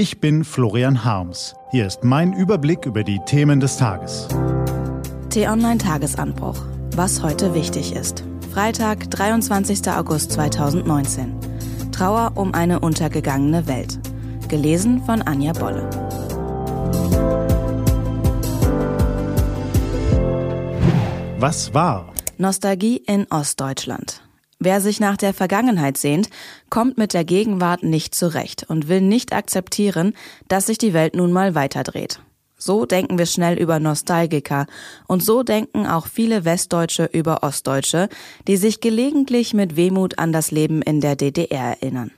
Ich bin Florian Harms. Hier ist mein Überblick über die Themen des Tages. T-Online Tagesanbruch. Was heute wichtig ist. Freitag, 23. August 2019. Trauer um eine untergegangene Welt. Gelesen von Anja Bolle. Was war? Nostalgie in Ostdeutschland. Wer sich nach der Vergangenheit sehnt, kommt mit der Gegenwart nicht zurecht und will nicht akzeptieren, dass sich die Welt nun mal weiterdreht. So denken wir schnell über Nostalgiker und so denken auch viele Westdeutsche über Ostdeutsche, die sich gelegentlich mit Wehmut an das Leben in der DDR erinnern.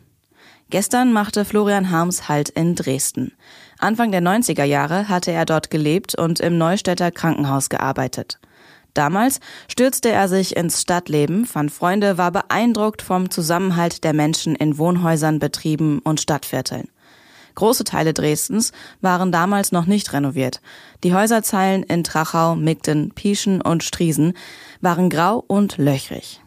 Gestern machte Florian Harms Halt in Dresden. Anfang der 90er Jahre hatte er dort gelebt und im Neustädter Krankenhaus gearbeitet. Damals stürzte er sich ins Stadtleben, fand Freunde, war beeindruckt vom Zusammenhalt der Menschen in Wohnhäusern, Betrieben und Stadtvierteln. Große Teile Dresdens waren damals noch nicht renoviert. Die Häuserzeilen in Trachau, Migden, Pieschen und Striesen waren grau und löchrig.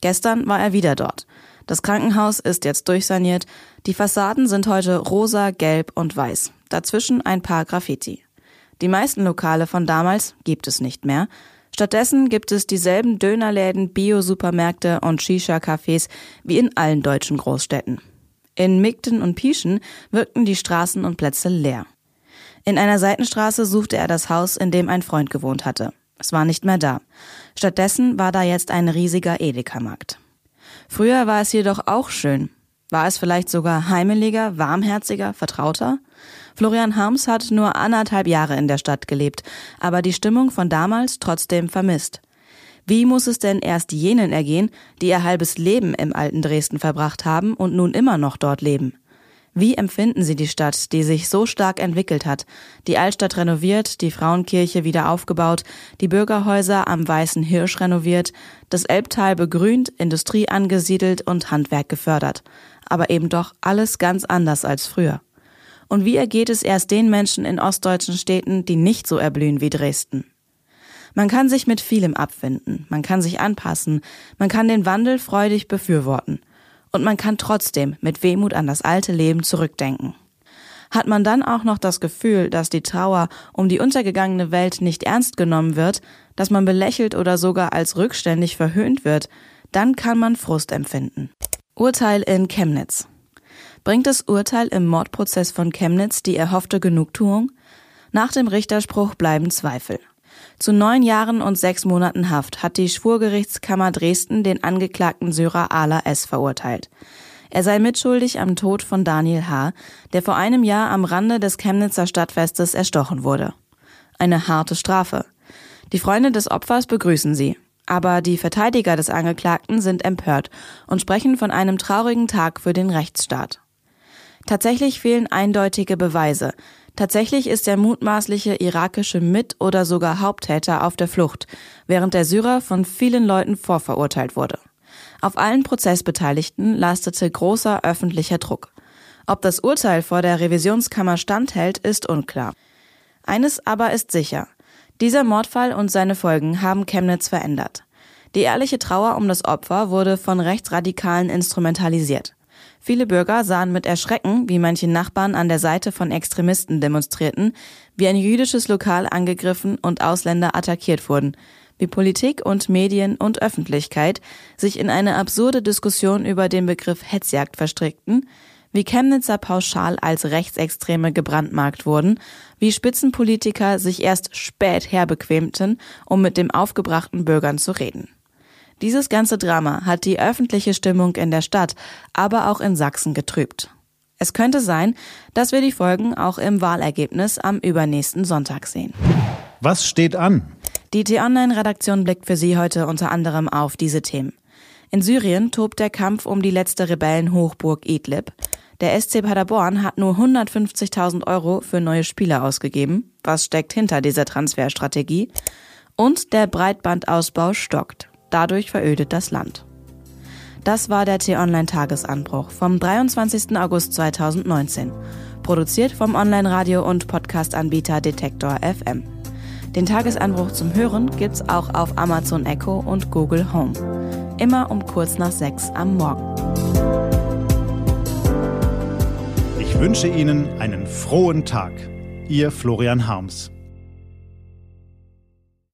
Gestern war er wieder dort. Das Krankenhaus ist jetzt durchsaniert. Die Fassaden sind heute rosa, gelb und weiß. Dazwischen ein paar Graffiti. Die meisten Lokale von damals gibt es nicht mehr. Stattdessen gibt es dieselben Dönerläden, Bio-Supermärkte und Shisha-Cafés wie in allen deutschen Großstädten. In Migden und Pieschen wirkten die Straßen und Plätze leer. In einer Seitenstraße suchte er das Haus, in dem ein Freund gewohnt hatte. Es war nicht mehr da. Stattdessen war da jetzt ein riesiger Edeka-Markt. Früher war es jedoch auch schön. War es vielleicht sogar heimeliger, warmherziger, vertrauter? Florian Harms hat nur anderthalb Jahre in der Stadt gelebt, aber die Stimmung von damals trotzdem vermisst. Wie muss es denn erst jenen ergehen, die ihr halbes Leben im alten Dresden verbracht haben und nun immer noch dort leben? Wie empfinden Sie die Stadt, die sich so stark entwickelt hat? Die Altstadt renoviert, die Frauenkirche wieder aufgebaut, die Bürgerhäuser am Weißen Hirsch renoviert, das Elbtal begrünt, Industrie angesiedelt und Handwerk gefördert. Aber eben doch alles ganz anders als früher. Und wie ergeht es erst den Menschen in ostdeutschen Städten, die nicht so erblühen wie Dresden? Man kann sich mit vielem abfinden, man kann sich anpassen, man kann den Wandel freudig befürworten und man kann trotzdem mit Wehmut an das alte Leben zurückdenken. Hat man dann auch noch das Gefühl, dass die Trauer um die untergegangene Welt nicht ernst genommen wird, dass man belächelt oder sogar als rückständig verhöhnt wird, dann kann man Frust empfinden. Urteil in Chemnitz. Bringt das Urteil im Mordprozess von Chemnitz die erhoffte Genugtuung? Nach dem Richterspruch bleiben Zweifel. Zu neun Jahren und sechs Monaten Haft hat die Schwurgerichtskammer Dresden den Angeklagten Syrer Ala S. verurteilt. Er sei mitschuldig am Tod von Daniel H., der vor einem Jahr am Rande des Chemnitzer Stadtfestes erstochen wurde. Eine harte Strafe. Die Freunde des Opfers begrüßen sie. Aber die Verteidiger des Angeklagten sind empört und sprechen von einem traurigen Tag für den Rechtsstaat. Tatsächlich fehlen eindeutige Beweise. Tatsächlich ist der mutmaßliche irakische Mit- oder sogar Haupttäter auf der Flucht, während der Syrer von vielen Leuten vorverurteilt wurde. Auf allen Prozessbeteiligten lastete großer öffentlicher Druck. Ob das Urteil vor der Revisionskammer standhält, ist unklar. Eines aber ist sicher. Dieser Mordfall und seine Folgen haben Chemnitz verändert. Die ehrliche Trauer um das Opfer wurde von Rechtsradikalen instrumentalisiert. Viele Bürger sahen mit Erschrecken, wie manche Nachbarn an der Seite von Extremisten demonstrierten, wie ein jüdisches Lokal angegriffen und Ausländer attackiert wurden, wie Politik und Medien und Öffentlichkeit sich in eine absurde Diskussion über den Begriff Hetzjagd verstrickten, wie Chemnitzer pauschal als Rechtsextreme gebrandmarkt wurden, wie Spitzenpolitiker sich erst spät herbequemten, um mit dem aufgebrachten Bürgern zu reden. Dieses ganze Drama hat die öffentliche Stimmung in der Stadt, aber auch in Sachsen getrübt. Es könnte sein, dass wir die Folgen auch im Wahlergebnis am übernächsten Sonntag sehen. Was steht an? Die T-Online-Redaktion blickt für Sie heute unter anderem auf diese Themen. In Syrien tobt der Kampf um die letzte Rebellenhochburg Idlib. Der SC Paderborn hat nur 150.000 Euro für neue Spieler ausgegeben. Was steckt hinter dieser Transferstrategie? Und der Breitbandausbau stockt. Dadurch verödet das Land. Das war der T-Online-Tagesanbruch vom 23. August 2019. Produziert vom Online-Radio- und Podcast-Anbieter Detektor FM. Den Tagesanbruch zum Hören gibt's auch auf Amazon Echo und Google Home. Immer um kurz nach sechs am Morgen wünsche Ihnen einen frohen Tag. Ihr Florian Harms.